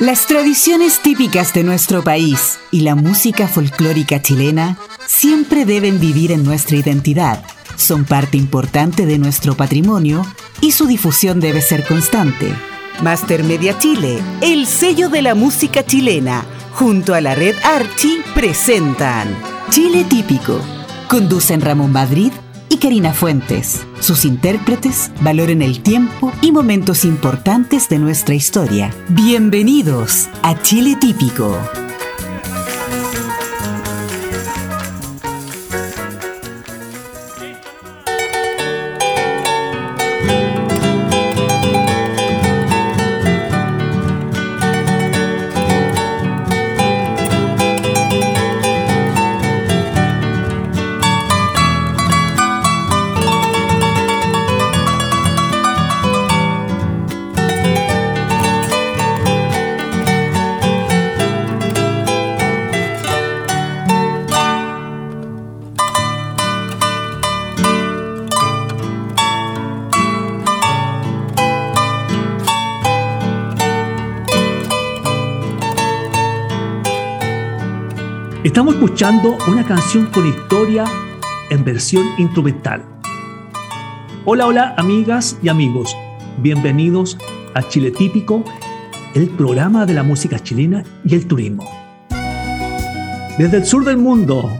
Las tradiciones típicas de nuestro país y la música folclórica chilena siempre deben vivir en nuestra identidad. Son parte importante de nuestro patrimonio y su difusión debe ser constante. Master Media Chile, el sello de la música chilena, junto a la red Archie, presentan Chile Típico. Conducen Ramón Madrid y Karina Fuentes. Sus intérpretes valoren el tiempo y momentos importantes de nuestra historia. Bienvenidos a Chile Típico. Una canción con historia en versión instrumental. Hola, hola amigas y amigos, bienvenidos a Chile Típico, el programa de la música chilena y el turismo. Desde el sur del mundo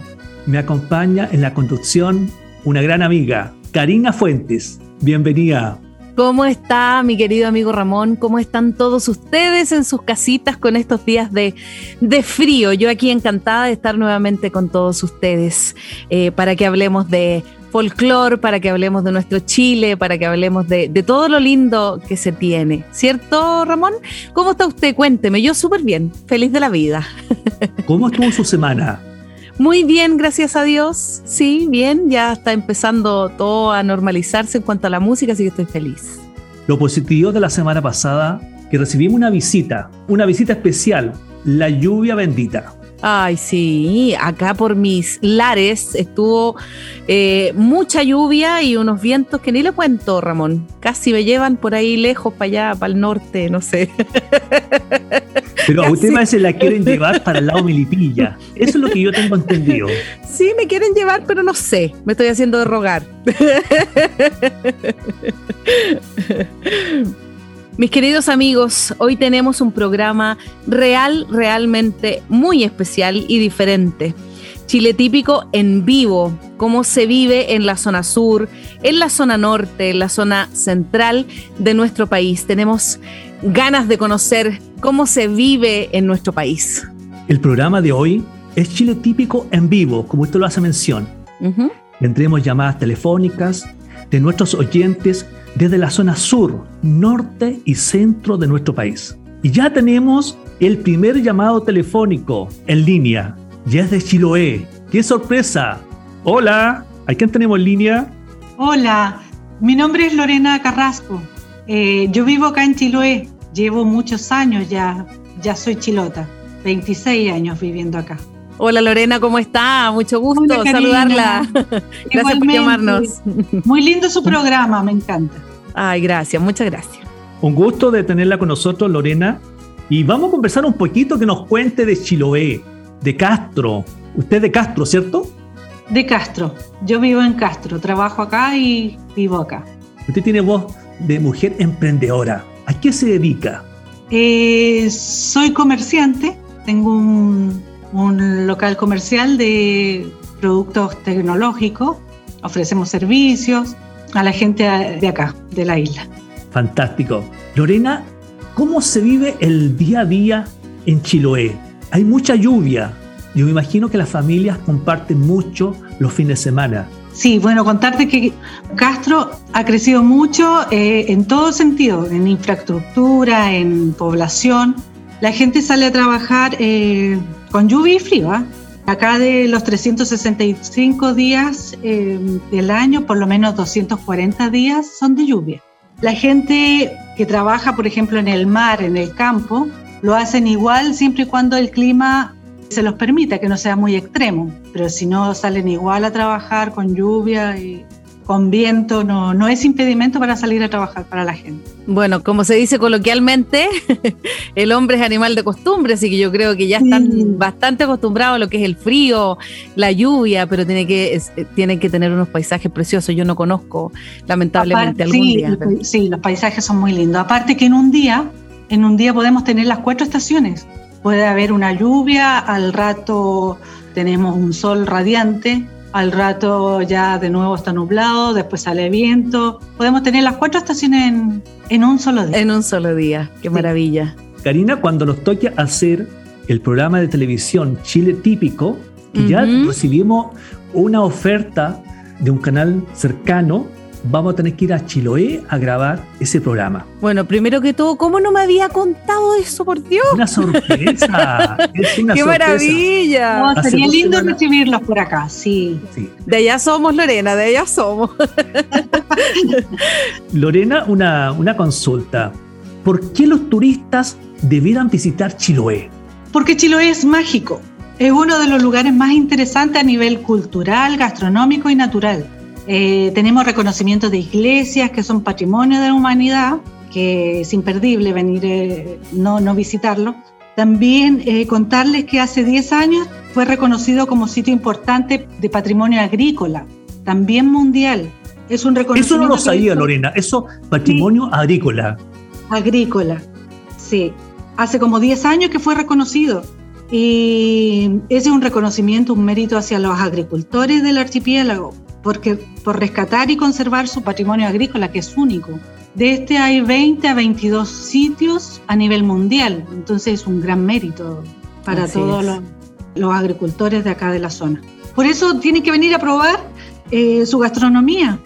me acompaña en la conducción una gran amiga, Karina Fuentes. Bienvenida. ¿Cómo está mi querido amigo Ramón? ¿Cómo están todos ustedes en sus casitas con estos días de, frío? Yo aquí encantada de estar nuevamente con todos ustedes eh, para que hablemos de folclore, para que hablemos de nuestro Chile, para que hablemos de, de, todo lo lindo que se tiene. ¿Cierto, Ramón? ¿Cómo está usted? Cuénteme. Yo súper bien, feliz de la vida. ¿Cómo estuvo su semana? Muy bien, gracias a Dios. Sí, bien, ya está empezando todo a normalizarse en cuanto a la música, así que estoy feliz. Lo positivo de la semana pasada, que recibimos una visita, una visita especial, la lluvia bendita. Ay, sí, acá por mis lares estuvo eh, mucha lluvia y unos vientos que ni le cuento, Ramón. Casi me llevan por ahí lejos, para allá, para el norte, no sé. Pero a usted más se la quieren llevar para el lado. Eso es lo que yo tengo entendido. Sí, me quieren llevar, pero no sé. Me estoy haciendo de rogar. Mis queridos amigos, hoy tenemos un programa real, realmente muy especial y diferente. Chile típico en vivo, cómo se vive en la zona sur, en la zona norte, en la zona central de nuestro país. Tenemos ganas de conocer cómo se vive en nuestro país. El programa de hoy es Chile típico en vivo, como usted lo hace mención. Tendremos llamadas telefónicas de nuestros oyentes desde la zona sur, norte y centro de nuestro país. Y ya tenemos el primer llamado telefónico en línea. Ya es de Chiloé. ¡Qué sorpresa! Hola, ¿a quién tenemos en línea? Hola, mi nombre es Lorena Carrasco. Eh, yo vivo acá en Chiloé. Llevo muchos años ya, ya soy chilota. 26 años viviendo acá. Hola Lorena, ¿cómo está? Mucho gusto saludarla. gracias por llamarnos. Muy lindo su programa, me encanta. Ay, gracias, muchas gracias. Un gusto de tenerla con nosotros, Lorena. Y vamos a conversar un poquito que nos cuente de Chiloé, de Castro. Usted de Castro, ¿cierto? De Castro. Yo vivo en Castro, trabajo acá y vivo acá. Usted tiene voz de mujer emprendedora. ¿A qué se dedica? Eh, soy comerciante, tengo un un local comercial de productos tecnológicos. Ofrecemos servicios a la gente de acá, de la isla. Fantástico. Lorena, ¿cómo se vive el día a día en Chiloé? Hay mucha lluvia. Yo me imagino que las familias comparten mucho los fines de semana. Sí, bueno, contarte que Castro ha crecido mucho eh, en todo sentido, en infraestructura, en población. La gente sale a trabajar eh, con lluvia y frío. ¿ah? Acá de los 365 días eh, del año, por lo menos 240 días son de lluvia. La gente que trabaja, por ejemplo, en el mar, en el campo, lo hacen igual siempre y cuando el clima se los permita, que no sea muy extremo. Pero si no, salen igual a trabajar con lluvia y con viento, no, no es impedimento para salir a trabajar para la gente. Bueno, como se dice coloquialmente, el hombre es animal de costumbre, así que yo creo que ya están bastante acostumbrados a lo que es el frío, la lluvia, pero tiene que, eh, tiene que tener unos paisajes preciosos. Yo no conozco, lamentablemente, algún día. Sí, los paisajes son muy lindos. Aparte que en un día, en un día podemos tener las cuatro estaciones. Puede haber una lluvia, al rato tenemos un sol radiante, al rato ya de nuevo está nublado, después sale viento. Podemos tener las cuatro estaciones en, un solo día. En un solo día, qué maravilla. Karina, cuando nos toque hacer el programa de televisión Chile Típico, ya recibimos una oferta de un canal cercano vamos a tener que ir a Chiloé a grabar ese programa. Bueno, primero que todo, ¿cómo no me había contado eso, por Dios? Una sorpresa. ¡Qué maravilla! sería lindo recibirlos por acá, sí. De allá somos, Lorena, de allá somos. Lorena, una, una consulta. ¿Por qué los turistas debieran visitar Chiloé? Porque Chiloé es mágico. Es uno de los lugares más interesantes a nivel cultural, gastronómico y natural. Eh, tenemos reconocimientos de iglesias que son patrimonio de la humanidad, que es imperdible venir, eh, no, no visitarlo. También eh, contarles que hace 10 años fue reconocido como sitio importante de patrimonio agrícola, también mundial. Es un reconocimiento. Eso no lo sabía, Lorena. Eso, patrimonio agrícola. Agrícola, sí. Hace como 10 años que fue reconocido. Y ese es un reconocimiento, un mérito hacia los agricultores del archipiélago, porque, por rescatar y conservar su patrimonio agrícola, que es único. De este hay 20 a 22 sitios a nivel mundial, entonces es un gran mérito para todos los, agricultores de acá de la zona. Por eso tienen que venir a probar eh, su gastronomía.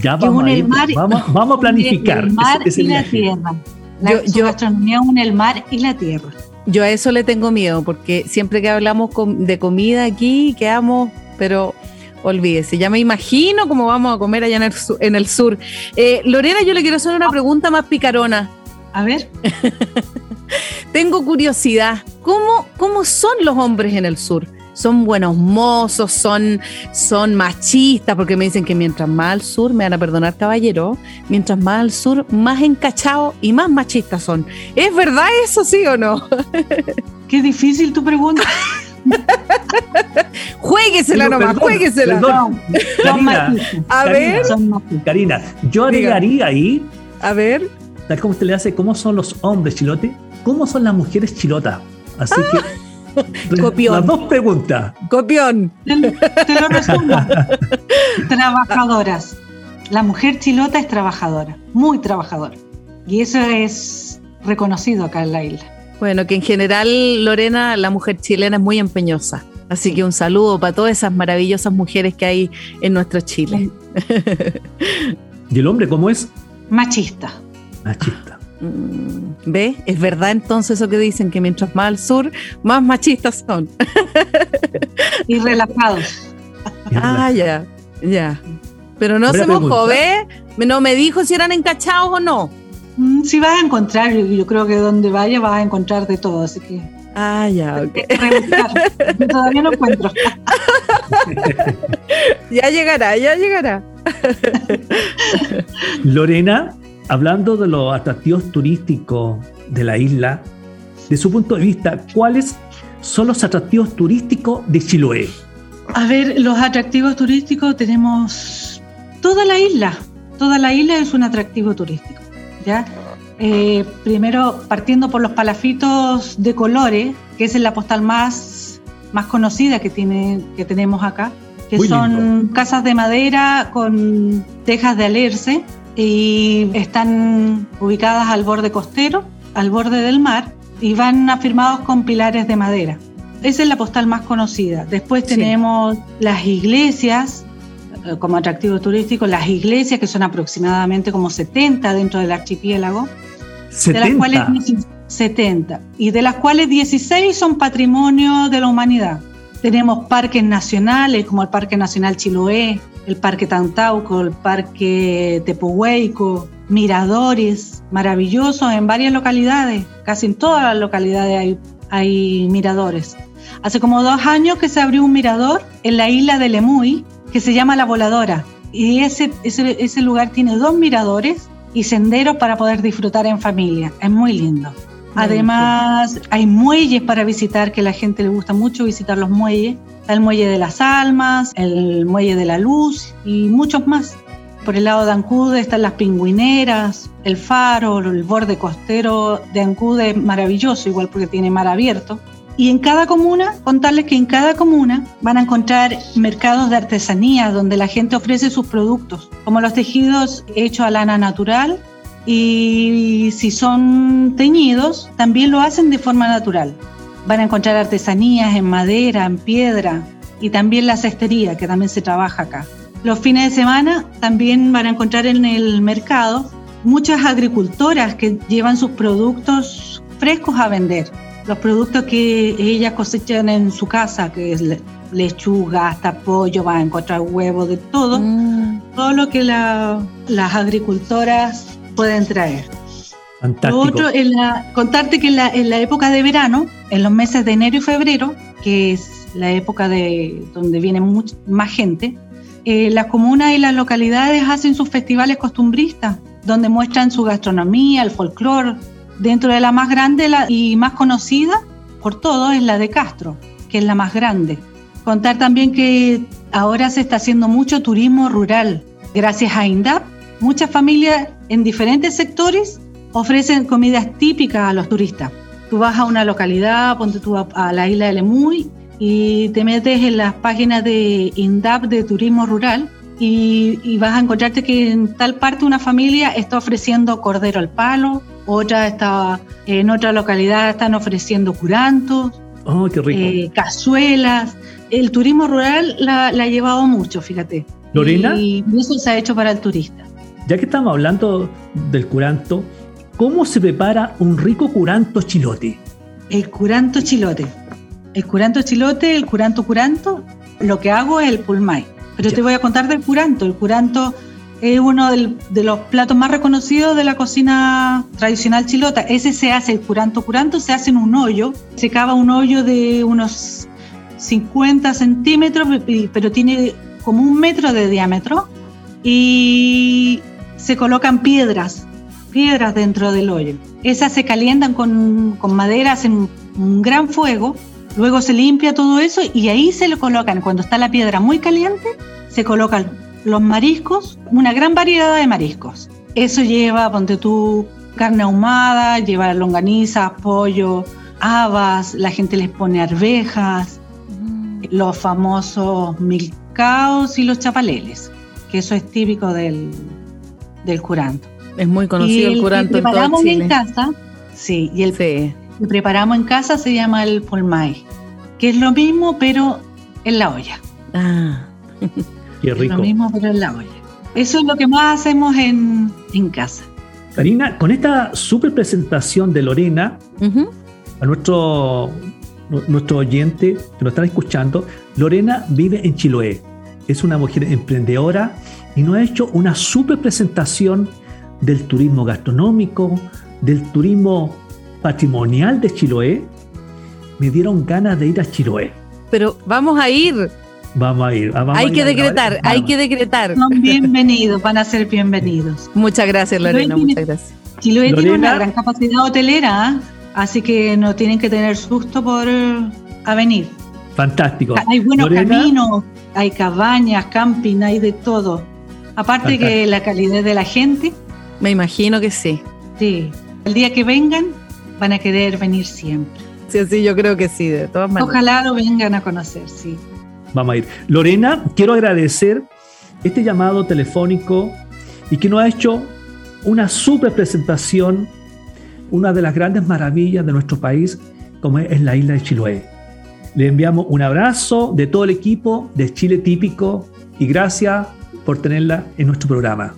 Ya vamos, a, vamos, a planificar. El mar y la tierra. su gastronomía une el mar y la tierra. Yo a eso le tengo miedo, porque siempre que hablamos de comida aquí, quedamos, pero olvídese, ya me imagino cómo vamos a comer allá en el sur. Eh, Lorena, yo le quiero hacer una pregunta más picarona. A ver. Tengo curiosidad, ¿cómo, ¿cómo son los hombres en el sur? son buenos mozos, son, son machistas, porque me dicen que mientras más al sur, me van a perdonar caballero, mientras más al sur, más encachados y más machistas son. ¿Es verdad eso, sí o no? Qué difícil tu pregunta. jueguesela nomás, jueguesela. Karina, a ver. Karina, yo agregaría ahí. A ver. Tal como usted le hace, ¿cómo son los hombres chilotes? ¿Cómo son las mujeres chilotas? Así que. Copión. Las dos preguntas. Copión. Te, lo resumo. Trabajadoras. La mujer chilota es trabajadora, muy trabajadora. Y eso es reconocido acá en la isla. Bueno, que en general, Lorena, la mujer chilena es muy empeñosa. Así que un saludo para todas esas maravillosas mujeres que hay en nuestro Chile. ¿Y el hombre cómo es? Machista. Machista. Mm, ¿Ve? Es verdad entonces eso que dicen, que mientras más al sur, más machistas son. y relajados. ah, ya, ya. Pero no se mojó, ¿ve? No me dijo si eran encachados o no. Mm, si vas a encontrar, yo creo que donde vaya vas a encontrar de todo, así que. Ah, ya, ok. Todavía no encuentro. ya llegará, ya llegará. Lorena, hablando de los atractivos turísticos de la isla, de su punto de vista, ¿cuáles son los atractivos turísticos de Chiloé? A ver, los atractivos turísticos tenemos toda la isla. Toda la isla es un atractivo turístico. ¿Ya? Eh, primero, partiendo por los palafitos de colores, que es la postal más, más conocida que, tiene, que tenemos acá, que son casas de madera con tejas de alerce y están ubicadas al borde costero, al borde del mar, y van afirmados con pilares de madera. Esa es la postal más conocida. Después tenemos las iglesias, como atractivo turístico, las iglesias, que son aproximadamente como 70 dentro del archipiélago. 70. De las cuales 70. Y de las cuales 16 son patrimonio de la humanidad. Tenemos parques nacionales como el Parque Nacional Chiloé, el Parque Tantauco, el Parque Tepuhueico, miradores maravillosos en varias localidades, casi en todas las localidades hay, hay miradores. Hace como dos años que se abrió un mirador en la isla de Lemuy que se llama La Voladora. y ese, ese, ese lugar tiene dos miradores y senderos para poder disfrutar en familia. Es muy lindo. Además, hay muelles para visitar, que a la gente le gusta mucho visitar los muelles. Está el muelle de las almas, el muelle de la luz y muchos más. Por el lado de Ancude están las pingüineras, el faro, el borde costero de Ancude es maravilloso, igual porque tiene mar abierto. Y en cada comuna, contarles que en cada comuna van a encontrar mercados de artesanía donde la gente ofrece sus productos, como los tejidos hechos a lana natural, y si son teñidos, también lo hacen de forma natural. Van a encontrar artesanías en madera, en piedra y también la cestería, que también se trabaja acá. Los fines de semana también van a encontrar en el mercado muchas agricultoras que llevan sus productos frescos a vender. Los productos que ellas cosechan en su casa, que es lechuga, hasta pollo, van a encontrar huevos, de todo. Mm. Todo lo que las agricultoras pueden traer. Fantástico. otro, en la, contarte que en la, en la, época de verano, en los meses de enero y febrero, que es la época de donde viene más gente, eh, las comunas y las localidades hacen sus festivales costumbristas, donde muestran su gastronomía, el folclore. Dentro de la más grande y más conocida por todos es la de Castro, que es la más grande. Contar también que ahora se está haciendo mucho turismo rural. Gracias a INDAP, muchas familias en diferentes sectores ofrecen comidas típicas a los turistas. Tú vas a una localidad, ponte tú a, la isla de Lemuy y te metes en las páginas de INDAP de turismo rural y, vas a encontrarte que en tal parte una familia está ofreciendo cordero al palo, otra está en otra localidad están ofreciendo curantos, oh, qué rico. Eh, cazuelas. El turismo rural la, ha llevado mucho, fíjate. Lorena. y eso se ha hecho para el turista. Ya que estamos hablando del curanto, ¿cómo se prepara un rico curanto chilote? El curanto chilote. El curanto chilote, el curanto curanto, lo que hago es el pulmay. Pero te voy a contar del curanto. El curanto es uno de los platos más reconocidos de la cocina tradicional chilota. Ese se hace, el curanto curanto, se hace en un hoyo. Se cava un hoyo de unos 50 centímetros, pero tiene como un metro de diámetro. Y se colocan piedras, piedras dentro del hoyo. Esas se calientan con, con madera, hacen un gran fuego, luego se limpia todo eso y ahí se le colocan, cuando está la piedra muy caliente, se colocan los mariscos, una gran variedad de mariscos. Eso lleva, ponte tú, carne ahumada, lleva longaniza, pollo, habas, la gente les pone arvejas, mm. los famosos milcaos y los chapaleles, que eso es típico del, del curanto. Es muy conocido el, curanto en preparamos en casa, sí, y el que preparamos en casa se llama el polmay, que es lo mismo pero en la olla. Ah, qué rico. Es lo mismo pero en la olla. Eso es lo que más hacemos en, en casa. Karina, con esta super presentación de Lorena, a nuestro, nuestro oyente que nos están escuchando, Lorena vive en Chiloé. Es una mujer emprendedora y nos ha hecho una super presentación del turismo gastronómico, del turismo patrimonial de Chiloé. Me dieron ganas de ir a Chiloé. Pero vamos a ir. Vamos a ir. Vamos hay que decretar, hay que decretar. Son bienvenidos, van a ser bienvenidos. Muchas gracias, Lorena, muchas gracias. Chiloé tiene una gran capacidad hotelera, ¿ah? así que no tienen que tener susto por a venir. Fantástico. Hay buenos caminos, hay cabañas, camping, hay de todo. Aparte que la calidad de la gente. Me imagino que sí. Sí. El día que vengan, van a querer venir siempre. Sí, sí, yo creo que sí, de todas maneras. Ojalá lo vengan a conocer, sí. Vamos a ir. Lorena, quiero agradecer este llamado telefónico y que nos ha hecho una super presentación, una de las grandes maravillas de nuestro país, como es la isla de Chiloé. Le enviamos un abrazo de todo el equipo de Chile Típico y gracias por tenerla en nuestro programa.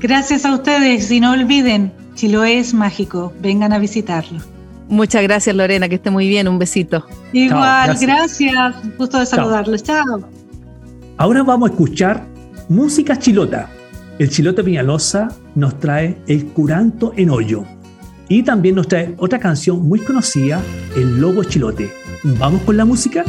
Gracias a ustedes y no olviden, Chiloé es mágico, vengan a visitarlo. Muchas gracias Lorena, que esté muy bien, un besito. Igual, gracias. gusto de saludarlos, chao. Ahora vamos a escuchar música chilota. El chilote Piñalosa nos trae El Curanto en Hoyo y también nos trae otra canción muy conocida, El Lobo Chilote. ¿Vamos con la música?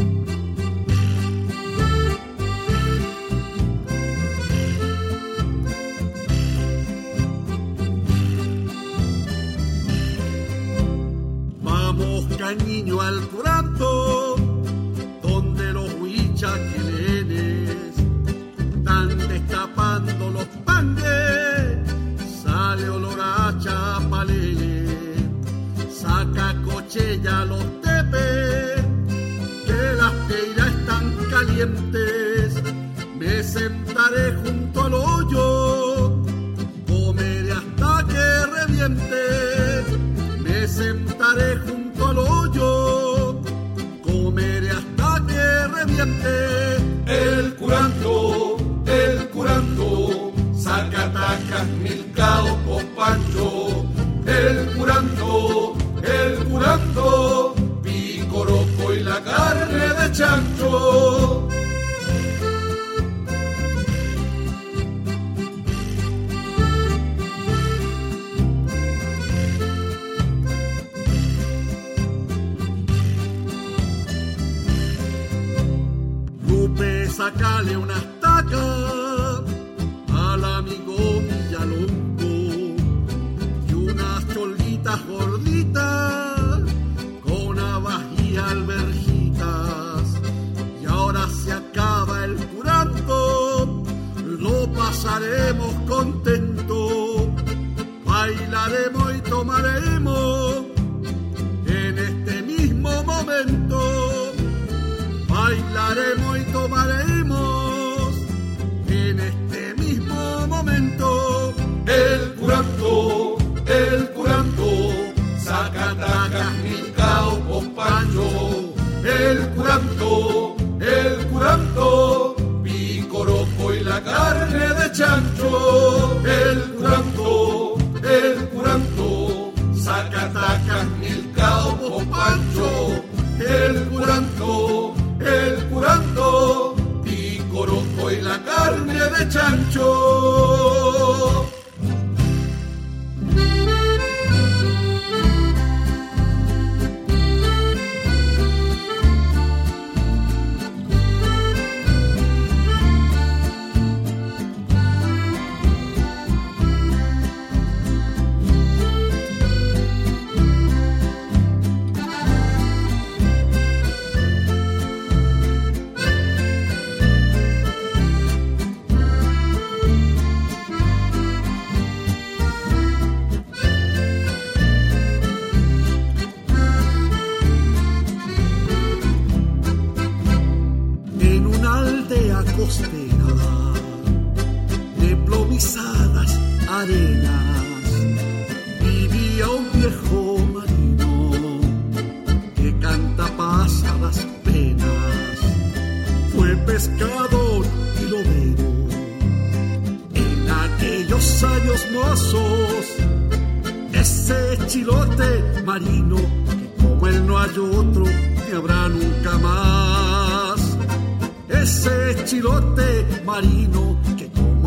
bailaremos. chancho.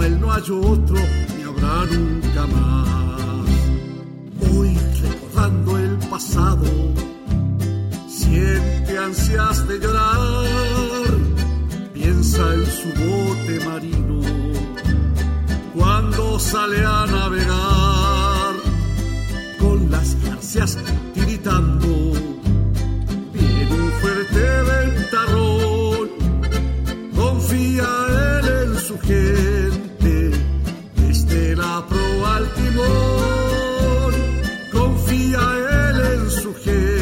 él no hay otro, ni habrá nunca más. Hoy recordando el pasado, siente ansias de llorar, piensa en su bote marino cuando sale a navegar con las ansias tiritando. Viene un fuerte ventarrón, confía él en su gente la proa al timón, confía él en su jefe.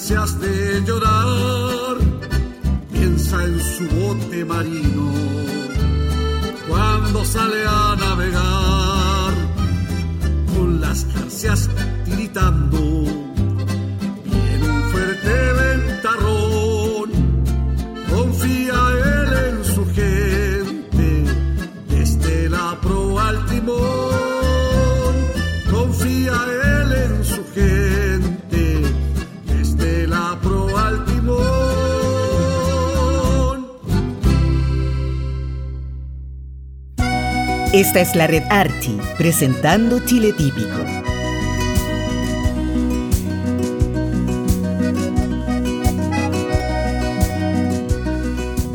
Ansias de llorar, piensa en su bote marino cuando sale a navegar con las garcias tiritando. Esta es la red Archi, presentando Chile Típico.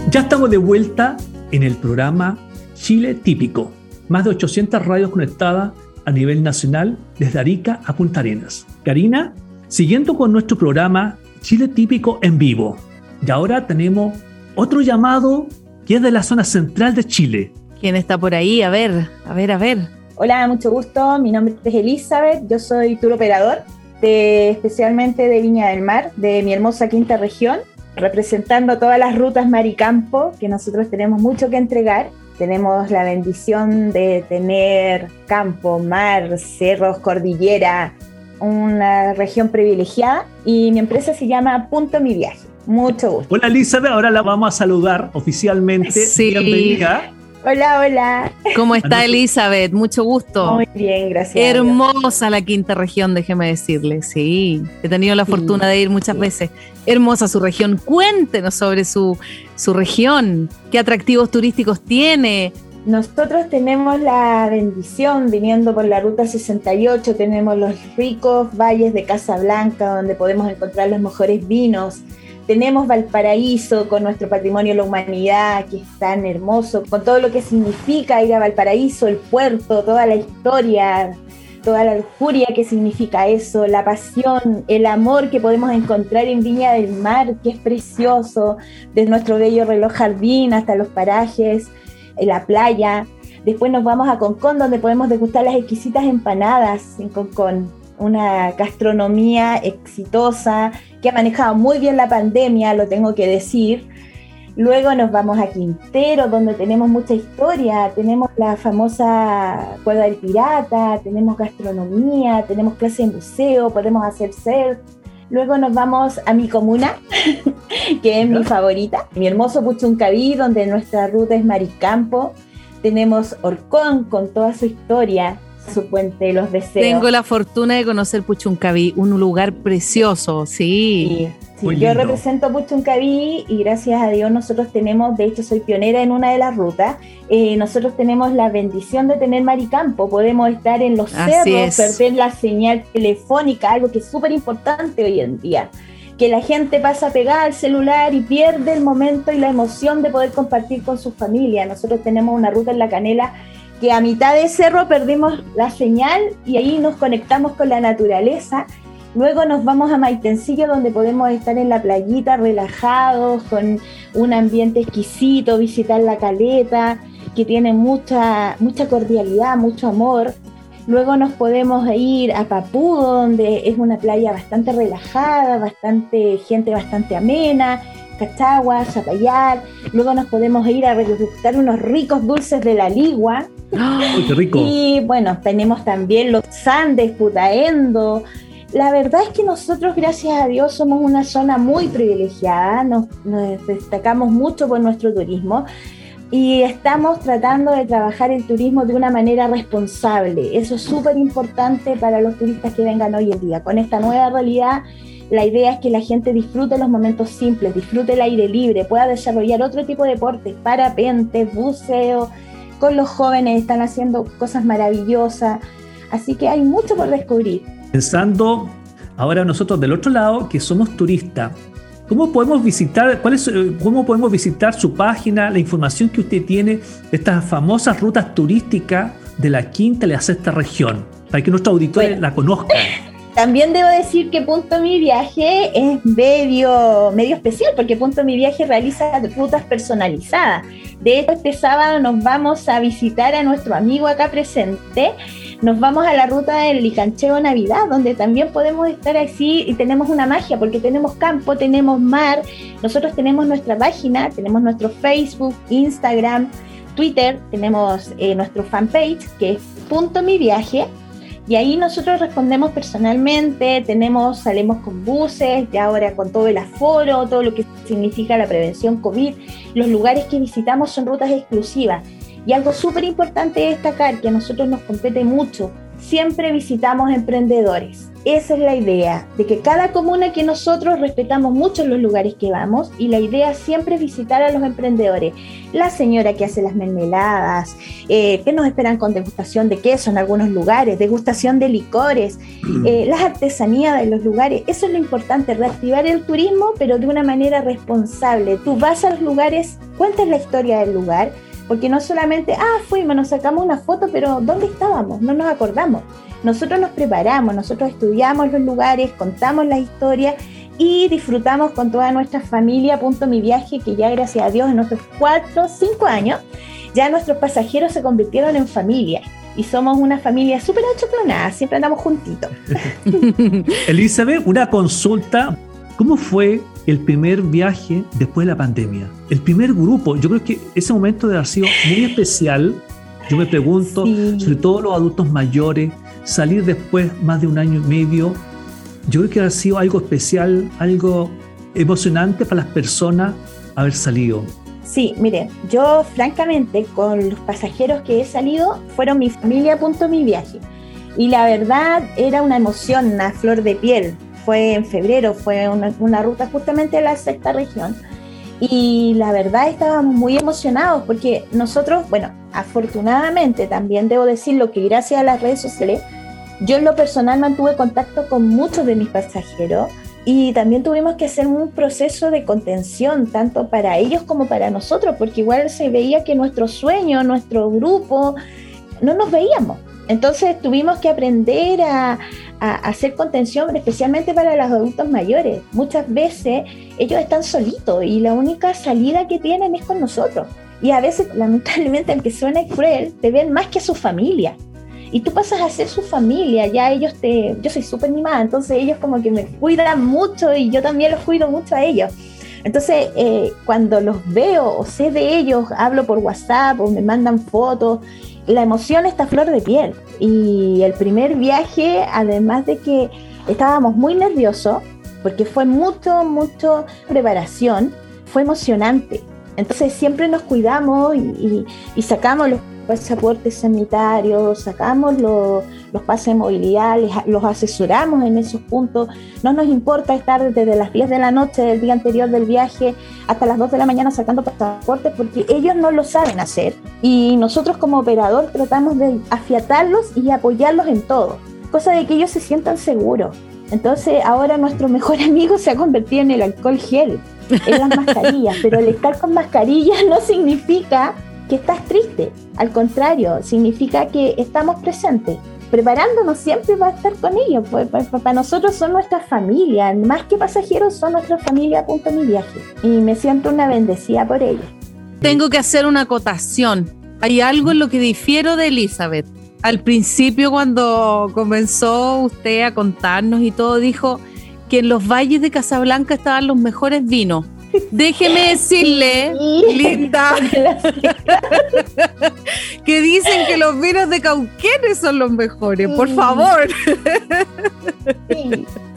Ya estamos de vuelta en el programa Chile Típico. Más de 800 radios conectadas a nivel nacional desde Arica a Punta Arenas. Karina, siguiendo con nuestro programa Chile Típico en vivo. Y ahora tenemos otro llamado que es de la zona central de Chile. ¿Quién está por ahí? A ver, a ver, a ver. Hola, mucho gusto. Mi nombre es Elizabeth. Yo soy tour operador, de, especialmente de Viña del Mar, de mi hermosa quinta región, representando todas las rutas mar y campo, que nosotros tenemos mucho que entregar. Tenemos la bendición de tener campo, mar, cerros, cordillera, una región privilegiada y mi empresa se llama Punto Mi Viaje. Mucho gusto. Hola Elizabeth, ahora la vamos a saludar oficialmente. Sí. Bienvenida. Hola, hola. ¿Cómo está Elizabeth? Mucho gusto. Muy bien, gracias. a Dios. Hermosa la quinta región, déjeme decirle. Sí, he tenido la Sí, fortuna de ir muchas sí. veces. Hermosa su región. Cuéntenos sobre su, su región. ¿Qué atractivos turísticos tiene? Nosotros tenemos la bendición, viniendo por la Ruta 68, tenemos los ricos valles de Casablanca, donde podemos encontrar los mejores vinos. Tenemos Valparaíso con nuestro patrimonio de la humanidad, que es tan hermoso, con todo lo que significa ir a Valparaíso, el puerto, toda la historia, toda la lujuria que significa eso, la pasión, el amor que podemos encontrar en Viña del Mar, que es precioso, desde nuestro bello reloj jardín hasta los parajes, la playa. Después nos vamos a Concón, donde podemos degustar las exquisitas empanadas en Concón. Una gastronomía exitosa que ha manejado muy bien la pandemia, lo tengo que decir. Luego nos vamos a Quintero, donde tenemos mucha historia. Tenemos la famosa Cueva del Pirata, tenemos gastronomía, tenemos clase de museo, podemos hacer surf. Luego nos vamos a mi comuna, que es mi favorita, mi hermoso Puchuncaví, donde nuestra ruta es Maricampo. Tenemos Orcón con toda su historia, su puente de los deseos. Tengo la fortuna de conocer Puchuncaví, un lugar precioso, sí. Sí, sí, yo represento Puchuncaví y gracias a Dios nosotros tenemos, de hecho soy pionera en una de las rutas, eh, nosotros tenemos la bendición de tener maricampo, podemos estar en los Así cerros, es. perder la señal telefónica, algo que es súper importante hoy en día, que la gente pasa pegada al celular y pierde el momento y la emoción de poder compartir con su familia. Nosotros tenemos una ruta en La Canela que a mitad de cerro perdimos la señal y ahí nos conectamos con la naturaleza Luego nos vamos a Maitencillo, donde podemos estar en la playita relajados, con un ambiente exquisito, visitar la caleta, que tiene mucha, mucha cordialidad, mucho amor. Luego nos podemos ir a Papudo, donde es una playa bastante relajada, bastante gente bastante amena, Cachagua, Zapallar. Luego nos podemos ir a degustar unos ricos dulces de la Ligua. ¡Ay, qué rico! Y bueno, tenemos también los Andes, Putaendo. La verdad es que nosotros, gracias a Dios, somos una zona muy privilegiada, nos, nos destacamos mucho por nuestro turismo y estamos tratando de trabajar el turismo de una manera responsable. Eso es súper importante para los turistas que vengan hoy en día. Con esta nueva realidad, la idea es que la gente disfrute los momentos simples, disfrute el aire libre, pueda desarrollar otro tipo de deportes, parapente, buceo. Con los jóvenes están haciendo cosas maravillosas. Así que hay mucho por descubrir. Pensando ahora nosotros del otro lado, que somos turistas, ¿Cómo podemos visitar, cuál es, eh, cómo podemos visitar su página, la información que usted tiene de estas famosas rutas turísticas de la quinta y la sexta región, para que nuestros auditores la conozcan? También debo decir que Punto Mi Viaje es medio, medio especial porque Punto Mi Viaje realiza rutas personalizadas. De hecho, este sábado nos vamos a visitar a nuestro amigo acá presente. Nos vamos a la ruta del Licancheo Navidad, donde también podemos estar así y tenemos una magia porque tenemos campo, tenemos mar. Nosotros tenemos nuestra página, tenemos nuestro Facebook, Instagram, Twitter, tenemos eh, nuestro fanpage que es Punto Mi Viaje y ahí nosotros respondemos personalmente, tenemos, salimos con buses, ya ahora con todo el aforo, todo lo que significa la prevención COVID. Los lugares que visitamos son rutas exclusivas. Y algo súper importante destacar, que a nosotros nos compete mucho, siempre visitamos emprendedores. Esa es la idea, de que cada comuna que nosotros respetamos mucho los lugares que vamos y la idea siempre es visitar a los emprendedores. La señora que hace las mermeladas, eh, que nos esperan con degustación de queso en algunos lugares, degustación de licores, mm. eh, las artesanías de los lugares. Eso es lo importante, reactivar el turismo, pero de una manera responsable. Tú vas a los lugares, cuentas la historia del lugar, porque no solamente, ah, fuimos, nos sacamos una foto, pero ¿dónde estábamos? No nos acordamos. Nosotros nos preparamos, nosotros estudiamos los lugares, contamos la historia y disfrutamos con toda nuestra familia. Punto mi viaje, que ya gracias a Dios en nuestros cuatro, cinco años, ya nuestros pasajeros se convirtieron en familia. Y somos una familia súper achotronada, siempre andamos juntitos. Elizabeth, una consulta. ¿Cómo fue el primer viaje después de la pandemia? El primer grupo, yo creo que ese momento debe haber sido muy especial. Yo me pregunto, sobre todo los adultos mayores, salir después más de un año y medio, yo creo que ha sido algo especial, algo emocionante para las personas haber salido. Sí, mire, yo francamente con los pasajeros que he salido fueron mi familia punto mi viaje. Y la verdad era una emoción, una flor de piel. Fue en febrero, fue una, una ruta justamente de la sexta región. Y la verdad estábamos muy emocionados porque nosotros, bueno, afortunadamente también debo decirlo que gracias a las redes sociales yo en lo personal mantuve contacto con muchos de mis pasajeros y también tuvimos que hacer un proceso de contención, tanto para ellos como para nosotros, porque igual se veía que nuestro sueño, nuestro grupo, no nos veíamos. Entonces tuvimos que aprender a, hacer contención, especialmente para los adultos mayores. Muchas veces ellos están solitos y la única salida que tienen es con nosotros. Y a veces, lamentablemente, aunque suene cruel, te ven más que a su familia y tú pasas a ser su familia, ya ellos te, yo soy súper mimada, entonces ellos como que me cuidan mucho y yo también los cuido mucho a ellos. Entonces, eh, cuando los veo o sé de ellos, hablo por WhatsApp o me mandan fotos, la emoción está flor de piel. Y el primer viaje, además de que estábamos muy nerviosos, porque fue mucho, mucho preparación, fue emocionante. Entonces siempre nos cuidamos y, y sacamos los pasaportes sanitarios, sacamos los, pases de movilidad, los asesoramos en esos puntos. No nos importa estar desde las 10 de la noche del día anterior del viaje hasta las 2 de la mañana sacando pasaportes porque ellos no lo saben hacer y nosotros como operador tratamos de afiatarlos y apoyarlos en todo, cosa de que ellos se sientan seguros. Entonces ahora nuestro mejor amigo se ha convertido en el alcohol gel, en las mascarillas, pero el estar con mascarillas no significa que estás triste. Al contrario, significa que estamos presentes, preparándonos siempre para estar con ellos. Pues, para nosotros son nuestra familia, más que pasajeros son nuestra familia punto mi viaje. Y me siento una bendecida por ellos. Tengo que hacer una acotación. Hay algo en lo que difiero de Elizabeth. Al principio, cuando comenzó usted a contarnos y todo, dijo que en los valles de Casablanca estaban los mejores vinos. Déjeme decirle, linda, que dicen que los vinos de Cauquenes son los mejores, por favor.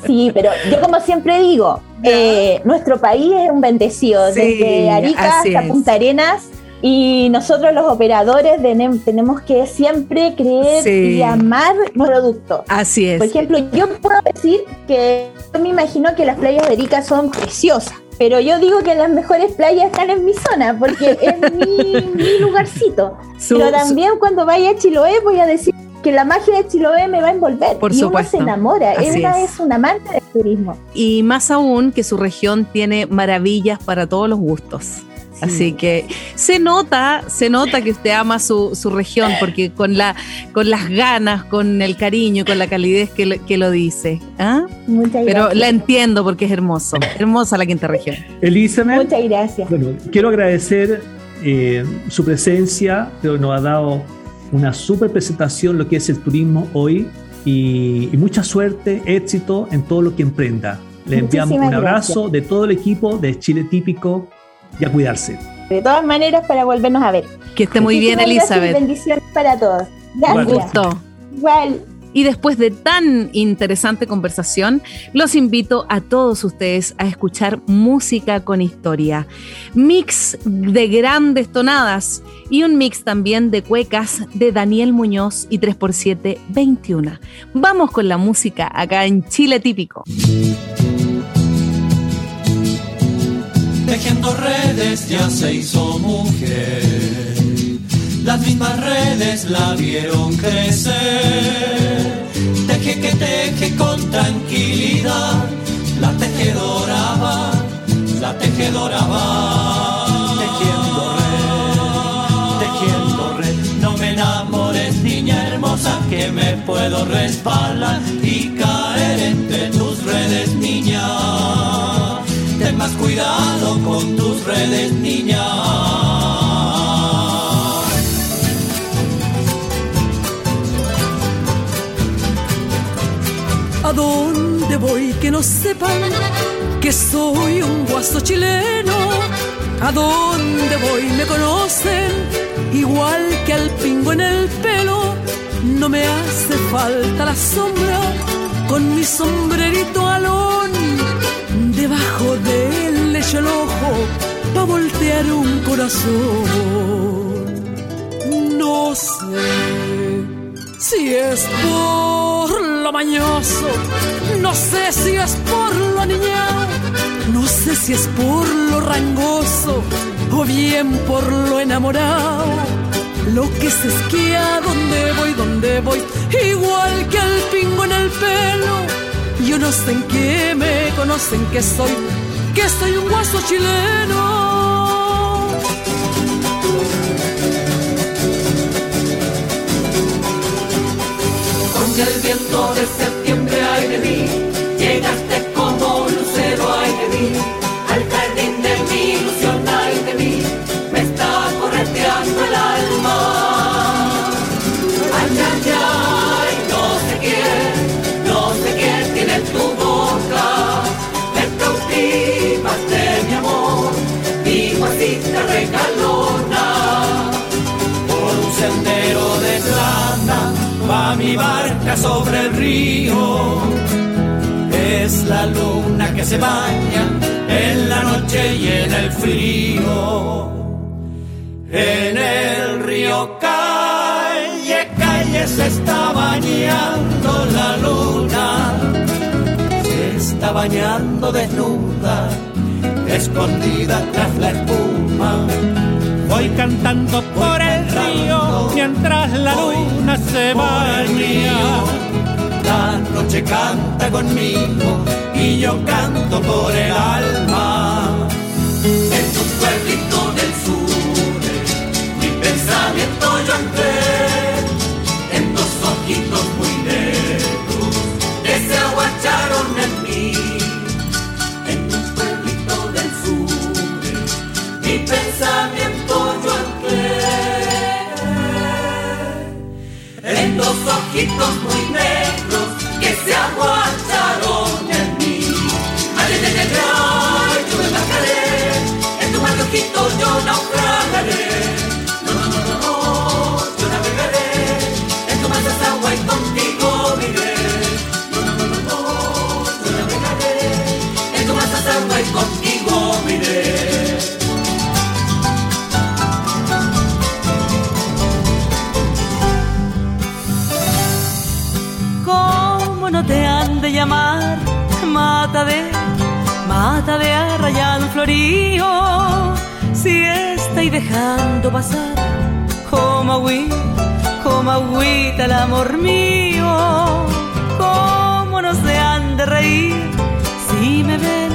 Sí, pero yo como siempre digo, eh, nuestro país es un bendecido, desde Arica hasta Punta Arenas. Y nosotros los operadores tenemos que siempre creer y amar nuestro producto. Así es. Por ejemplo, yo puedo decir que yo me imagino que las playas de Arica son preciosas pero yo digo que las mejores playas están en mi zona, porque es mi, lugarcito. pero también cuando vaya a Chiloé voy a decir que la magia de Chiloé me va a envolver. Por y supuesto. uno se enamora. Una es. es. un amante del turismo. Y más aún que su región tiene maravillas para todos los gustos. Así que se nota, se nota que usted ama su, su región, porque con la, con las ganas, con el cariño, con la calidez que, lo- que lo dice. ¿ah? Muchas Pero gracias. la entiendo porque es hermoso, hermosa la quinta región. Elizabeth, Muchas gracias. bueno, quiero agradecer eh, su presencia, creo que nos ha dado una super presentación lo que es el turismo hoy y, y mucha suerte, éxito en todo lo que emprenda. Le enviamos un abrazo de todo el equipo de Chile Típico y a cuidarse. De todas maneras, para volvernos a ver. Que esté muy bien, Elizabeth. Bendiciones para todos. Un gusto. Igual. Y después de tan interesante conversación, los invito a todos ustedes a escuchar música con historia. Mix de grandes tonadas y un mix también de cuecas de Daniel Muñoz y 3x7 21. Vamos con la música acá en Chile Típico. Tejiendo redes ya se hizo mujer. Las mismas redes la vieron crecer. Teje que teje con tranquilidad. La tejedora va, la tejedora va. Tejiendo red, tejiendo red. No me enamores, niña hermosa, que me puedo resbalar y caer entre cuidado con tus redes, niña. ¿A dónde voy que no sepan que soy un guaso chileno? ¿A dónde voy me conocen igual que al pingo en el pelo? No me hace falta la sombra con mi sombrerito alón debajo del el ojo pa voltear un corazón. No sé si es por lo mañoso, no sé si es por lo aniñado, no sé si es por lo rangoso o bien por lo enamorado. Lo que se esquía, donde voy, donde voy, igual que el pingo en el pelo. Yo no sé en qué me conocen que soy, que soy un guaso chileno. Con el viento de septiembre ay de mí, llegaste como lucero ay de mí, al jardín de mi ilusión por un sendero de plata va mi barca sobre el río. Es la luna que se baña en la noche y en el frío. En el río calle, calle se está bañando la luna. Se está bañando desnuda, escondida tras la espuma. Voy cantando por el río mientras la luna se baña. La noche canta conmigo y yo canto por el alma. En tu pueblito del sur, mi pensamiento yo entré ojitos muy negros que se aguantaron mata de arrayado florío. Si estáis dejando pasar como agüí, toma agüita el amor mío. ¿Cómo no se han de reír si me ven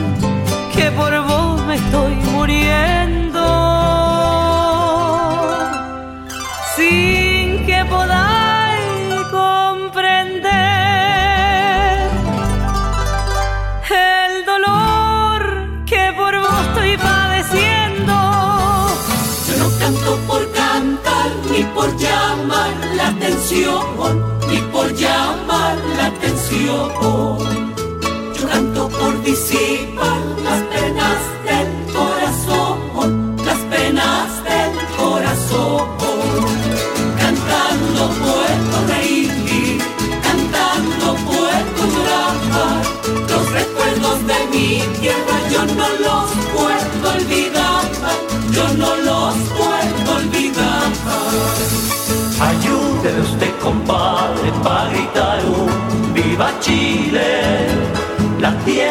que por vos me estoy muriendo? Yo canto por disipar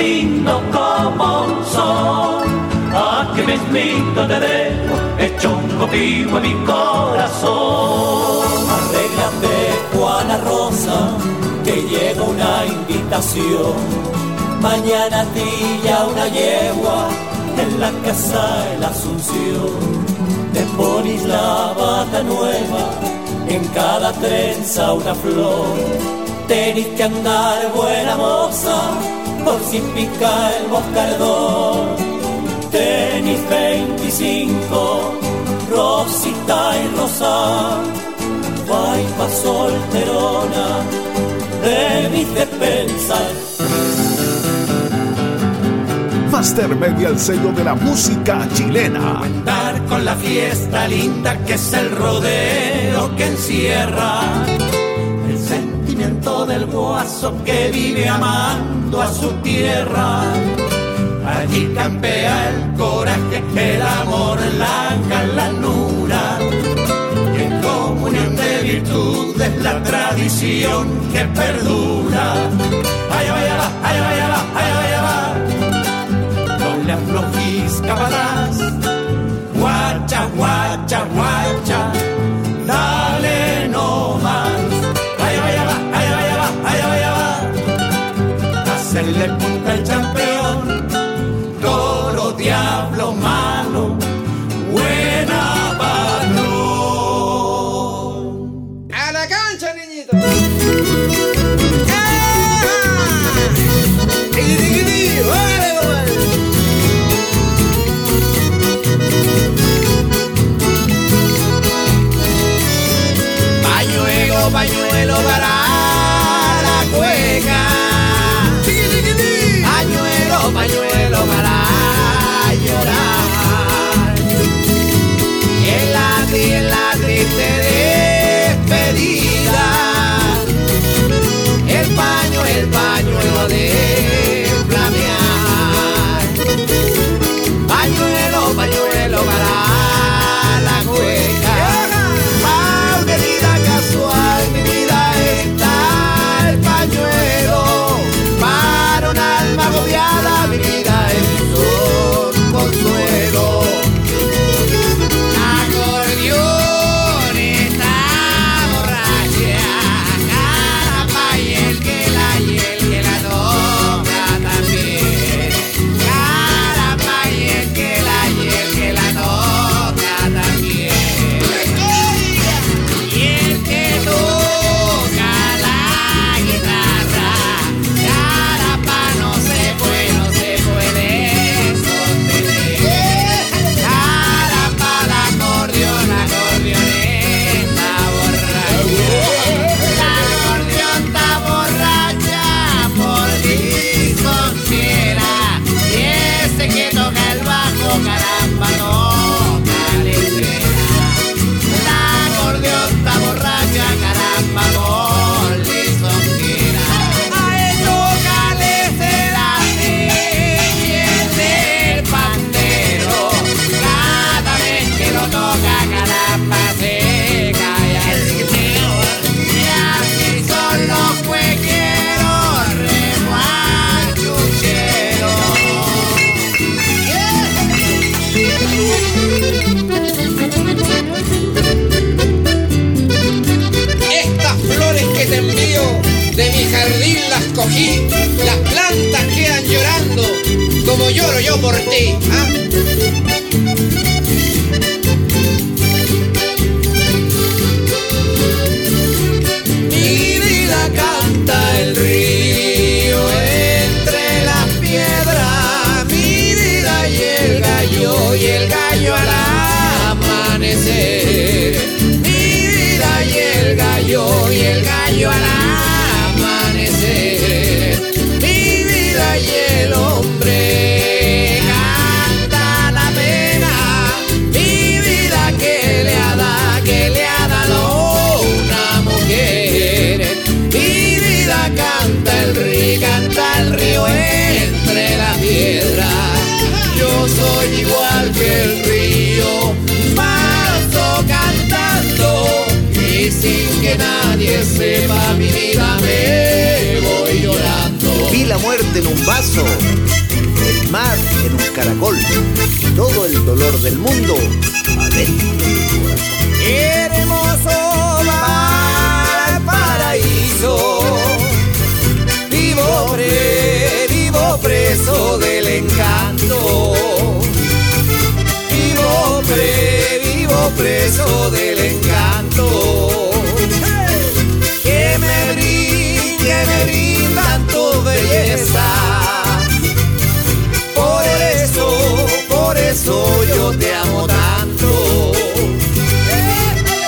lindo como sol. Aquí mismito te dejo, hecho un copihue en mi corazón. Arréglame, Juana Rosa, que llega una invitación. Mañana tilla una yegua en la casa de la Asunción. Te pones la bata nueva, en cada trenza una flor. Tenés que andar buena moza, por si pica el moscardón. Tenis 25, Rosita y Rosa, guaypa solterona, debís de pensar. Master Media, el sello de la música chilena. Andar con la fiesta linda que es el rodeo que encierra sentimiento del guaso que vive amando a su tierra. Allí campea el coraje, el amor, la galanura. Y en comunión de virtudes la tradición que perdura. Allá vaya va, allá vaya va, allá vaya va. No le aflojís capataz. Guacha, guacha, guacha. Caracol, todo el dolor del mundo adentro corazón. Hermoso paraíso, vivo, pre, vivo preso del encanto. Vivo, pre, vivo preso del encanto. Eso yo te amo tanto.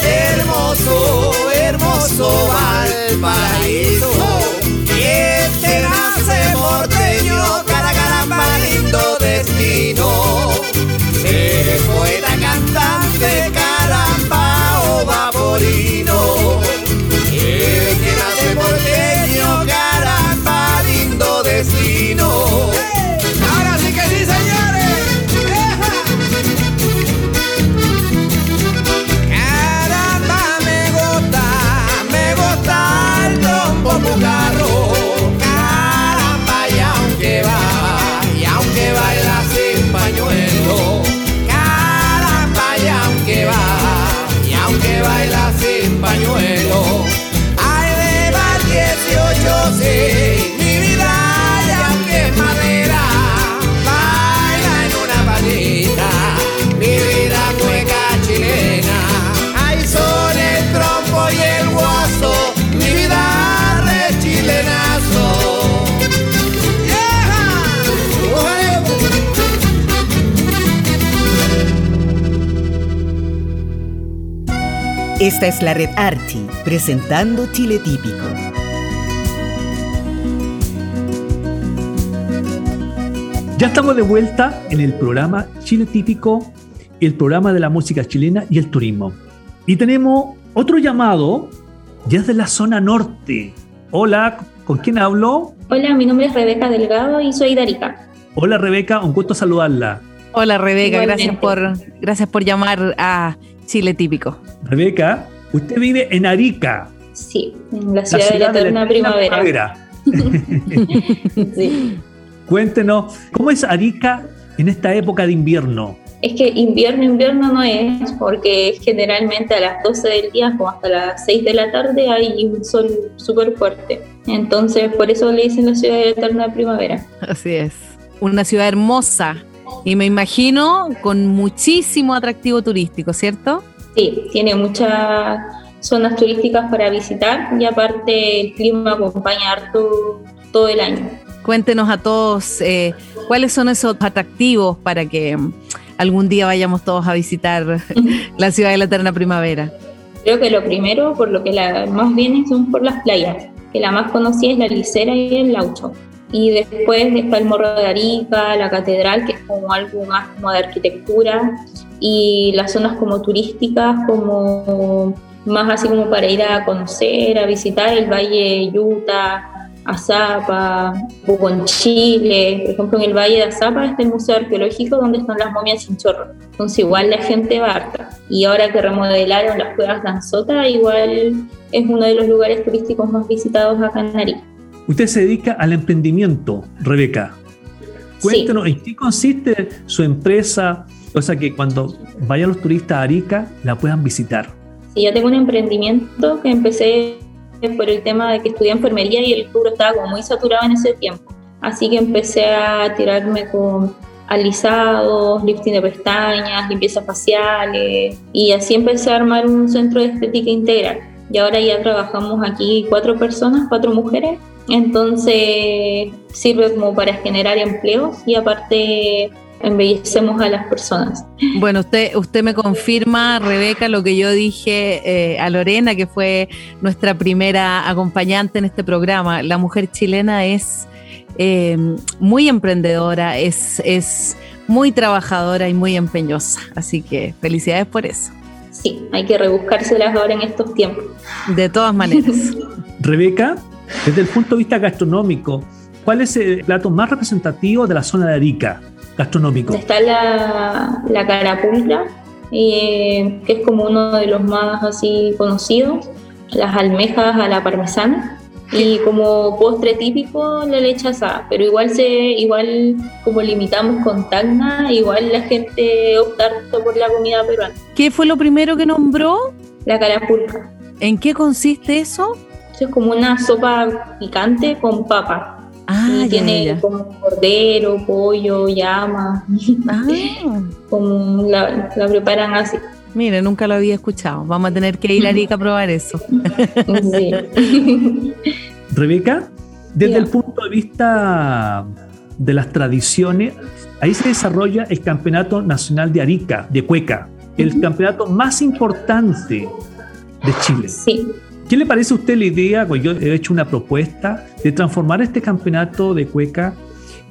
Hermoso, hermoso Valparaíso. Que te nace porteño, cara caramba, lindo destino. Eres poeta, cantante, caramba, o vaporino. Esta es la red Archi, presentando Chile Típico. Ya estamos de vuelta en el programa Chile Típico, el programa de la música chilena y el turismo. Y tenemos otro llamado, ya es de la zona norte. Hola, ¿con quién hablo? Hola, mi nombre es Rebeca Delgado y soy de Arica. Hola Rebeca, un gusto saludarla. Hola Rebeca, Igualmente. gracias por, gracias por llamar a Chile Típico. Rebeca, usted vive en Arica, Sí, en la ciudad, de la eterna primavera. Sí. Cuéntenos, ¿cómo es Arica en esta época de invierno? Es que invierno, invierno no es, porque generalmente a las 12 del día, como hasta las 6 de la tarde, hay un sol súper fuerte. Entonces, por eso le dicen la ciudad de la eterna primavera. Así es. Una ciudad hermosa y me imagino con muchísimo atractivo turístico, ¿cierto? Sí, tiene muchas zonas turísticas para visitar y aparte el clima acompaña harto todo el año. Cuéntenos a todos eh, cuáles son esos atractivos para que mm, algún día vayamos todos a visitar la ciudad de la eterna primavera. Creo que lo primero, por lo que la más vienen, son por las playas, que la más conocida es la Licera y el Laucho. Y después está el Morro de Arica, la Catedral, que es como algo más como de arquitectura, y las zonas como turísticas, como más así como para ir a conocer, a visitar el Valle Yuta, Azapa, Chile. Por ejemplo, en el Valle de Azapa está el Museo Arqueológico donde están las momias sin chorro. Entonces igual la gente va harta. Y ahora que remodelaron las cuevas Danzota, igual es uno de los lugares turísticos más visitados acá en Arica. Usted se dedica al emprendimiento, Rebeca. Cuéntenos en qué consiste su empresa, cosa que cuando vayan los turistas a Arica la puedan visitar. Sí, yo tengo un emprendimiento que empecé por el tema de que estudié enfermería y el rubro estaba como muy saturado en ese tiempo. Así que empecé a tirarme con alisados, lifting de pestañas, limpiezas faciales y así empecé a armar un centro de estética integral. Y ahora ya trabajamos aquí cuatro personas, cuatro mujeres, entonces sirve como para generar empleos y aparte embellecemos a las personas. Bueno, usted, usted me confirma, Rebeca, lo que yo dije eh, a Lorena, que fue nuestra primera acompañante en este programa. La mujer chilena es eh, muy emprendedora, es, es muy trabajadora y muy empeñosa. Así que felicidades por eso. Sí, hay que rebuscárselas ahora en estos tiempos. De todas maneras. Rebeca, desde el punto de vista gastronómico, ¿cuál es el plato más representativo de la zona de Arica gastronómico? Está la, la carapulcra, eh, que es como uno de los más así conocidos, las almejas a la parmesana y como postre típico la leche asada, pero igual se igual como limitamos con tagna, igual la gente opta por la comida peruana. ¿Qué fue lo primero que nombró? La carapulcra. ¿En qué consiste eso? Es como una sopa picante con papa. Ah, y tiene como cordero, pollo, llama. Ah. como la, la preparan así. Mire, nunca lo había escuchado. Vamos a tener que ir a Arica a probar eso. Rebeca, desde el punto de vista de las tradiciones, ahí se desarrolla el Campeonato Nacional de Arica, de Cueca, el campeonato más importante de Chile. Sí. ¿Qué le parece a usted la idea, pues yo he hecho una propuesta, de transformar este campeonato de Cueca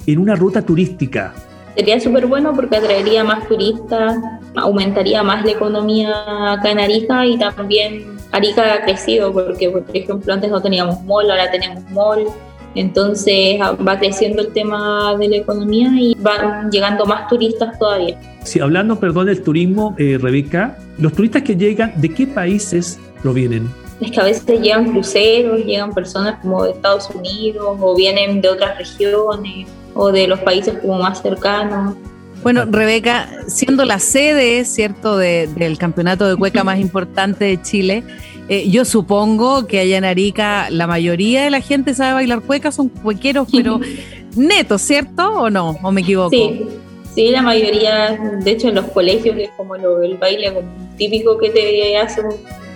en una ruta turística? Sería súper bueno porque atraería más turistas, aumentaría más la economía acá en Arica y también Arica ha crecido porque, por ejemplo, antes no teníamos mall, ahora tenemos mall. Entonces va creciendo el tema de la economía y van llegando más turistas todavía. Sí, hablando, perdón, del turismo, eh, Rebeca, los turistas que llegan, ¿de qué países provienen? Es que a veces llegan cruceros, llegan personas como de Estados Unidos o vienen de otras regiones o de los países como más cercanos. Bueno, Rebeca, siendo la sede, ¿cierto?, del campeonato de cueca más importante de Chile, eh, yo supongo que allá en Arica la mayoría de la gente sabe bailar cueca, son cuequeros, pero netos, ¿cierto? ¿O no? ¿O me equivoco? Sí, sí, la mayoría, de hecho en los colegios es como lo, el baile como típico que te hacen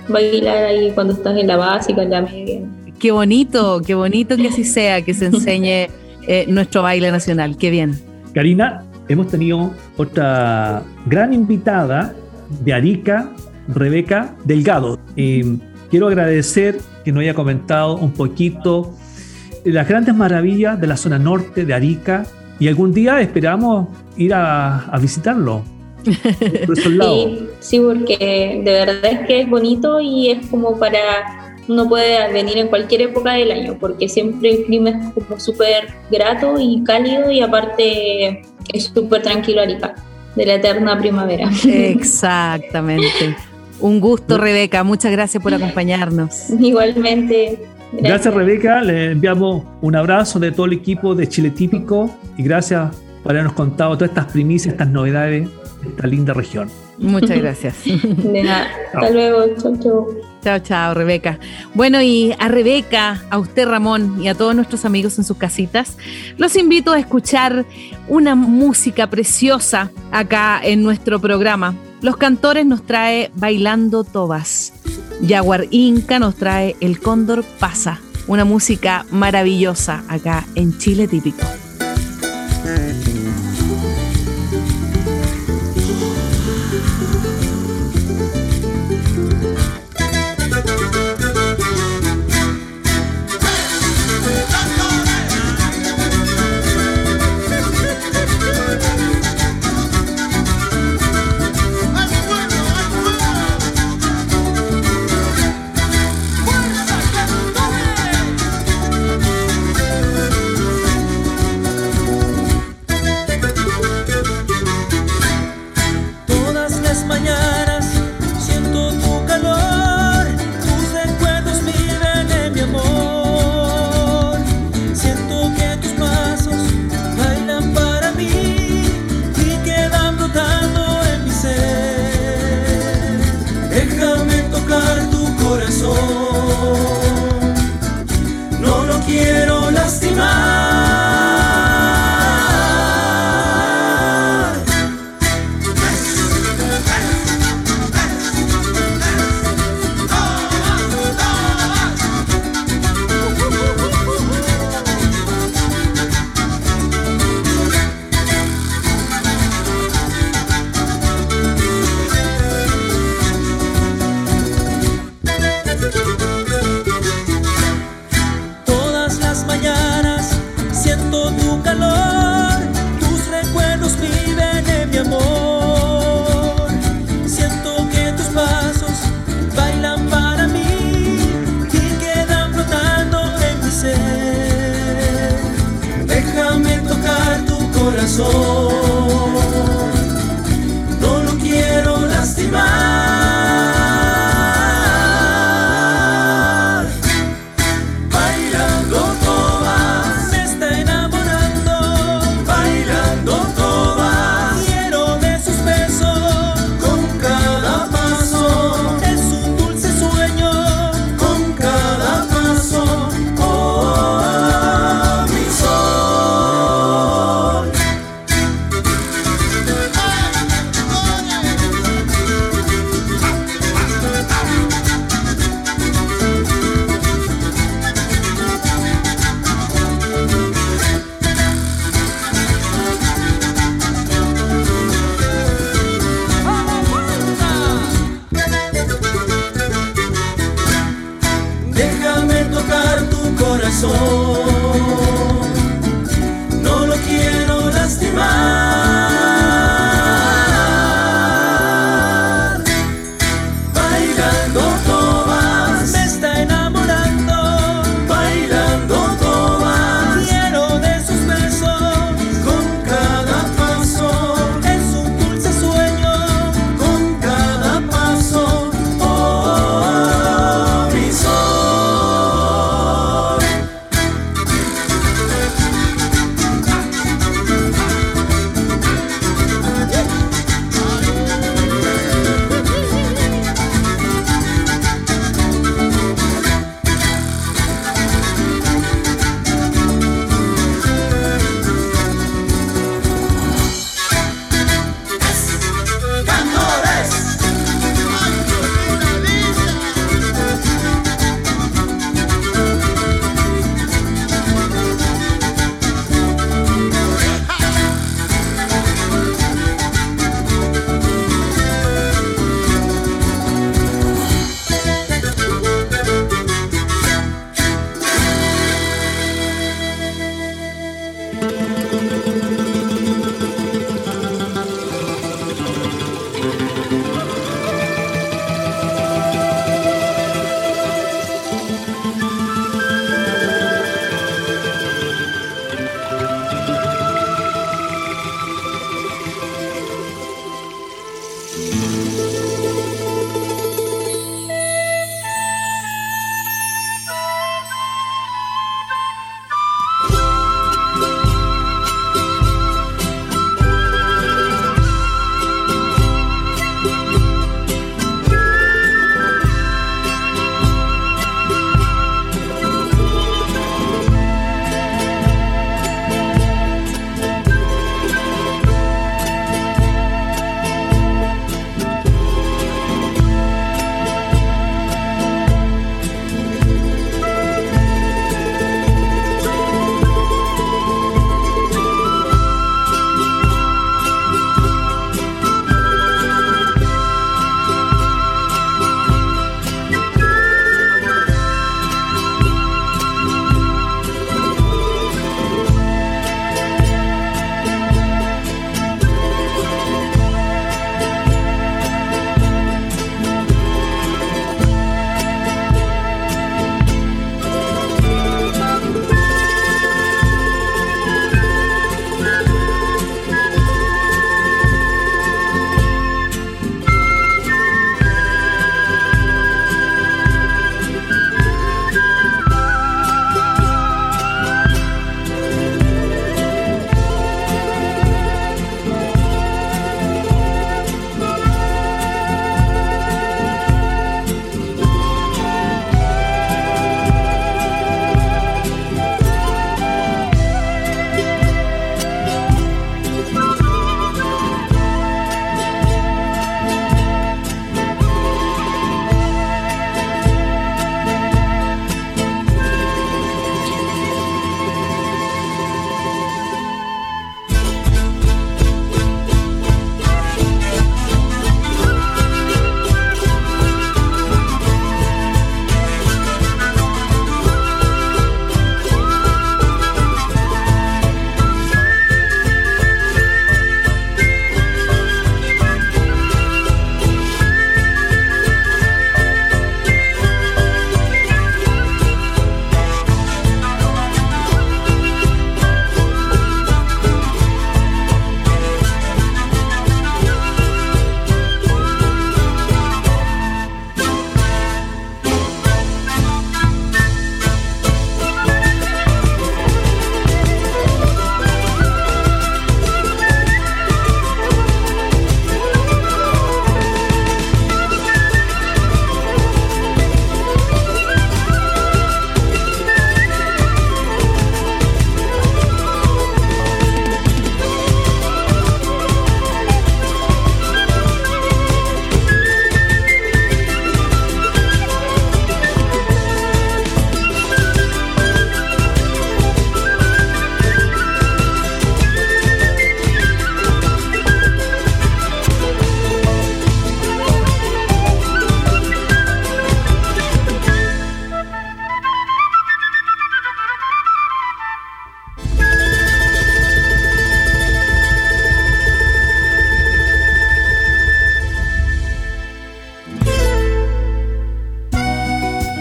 bailar ahí cuando estás en la básica, en la media. Qué bonito, qué bonito que así sea, que se enseñe eh, nuestro baile nacional. Qué bien. Karina, hemos tenido otra gran invitada de Arica, Rebeca Delgado. Y quiero agradecer que nos haya comentado un poquito las grandes maravillas de la zona norte de Arica y algún día esperamos ir a, a visitarlo. Por esos lados. Sí, sí, porque de verdad es que es bonito y es como para uno puede venir en cualquier época del año, porque siempre el clima es como súper grato y cálido y aparte es súper tranquilo Arica, de la eterna primavera. Exactamente. Un gusto, Rebeca. Muchas gracias por acompañarnos. Igualmente. Gracias. Rebeca. Le enviamos un abrazo de todo el equipo de Chile Típico y gracias por habernos contado todas estas primicias, estas novedades de esta linda región. Muchas gracias. De nada. Hasta luego. Chau, chau. Chao, chao, Rebeca. Bueno, y a Rebeca, a usted, Ramón, y a todos nuestros amigos en sus casitas, los invito a escuchar una música preciosa acá en nuestro programa. Los cantores nos trae Bailando Tobas. Jaguar Inca nos trae El Cóndor Pasa. Una música maravillosa acá en Chile Típico.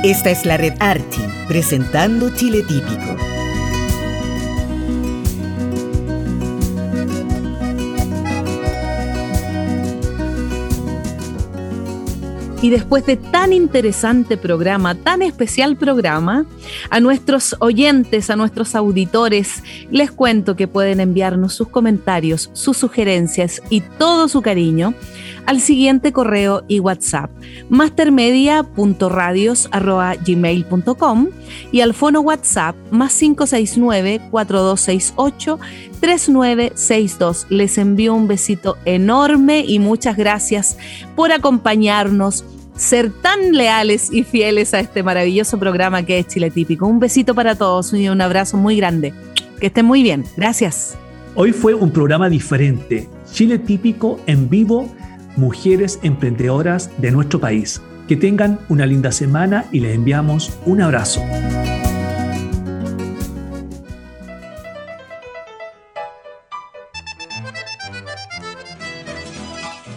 Esta es la red Archi, presentando Chile Típico. Y después de tan interesante programa, tan especial programa, a nuestros oyentes, a nuestros auditores, les cuento que pueden enviarnos sus comentarios, sus sugerencias y todo su cariño al siguiente correo y WhatsApp, mastermedia.radios.gmail.com y al fono WhatsApp más 569-4268-3962. Les envío un besito enorme y muchas gracias por acompañarnos ser tan leales y fieles a este maravilloso programa que es Chile Típico. Un besito para todos y un abrazo muy grande. Que estén muy bien. Gracias. Hoy fue un programa diferente. Chile Típico en vivo, mujeres emprendedoras de nuestro país. Que tengan una linda semana y les enviamos un abrazo.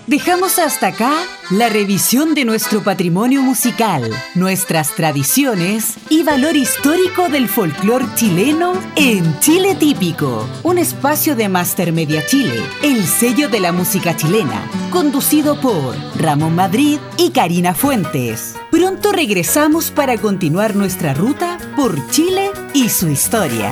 Dejamos hasta acá la revisión de nuestro patrimonio musical, nuestras tradiciones y valor histórico del folclore chileno en Chile Típico, un espacio de Master Media Chile, el sello de la música chilena, conducido por Ramón Madrid y Karina Fuentes. Pronto regresamos para continuar nuestra ruta por Chile y su historia.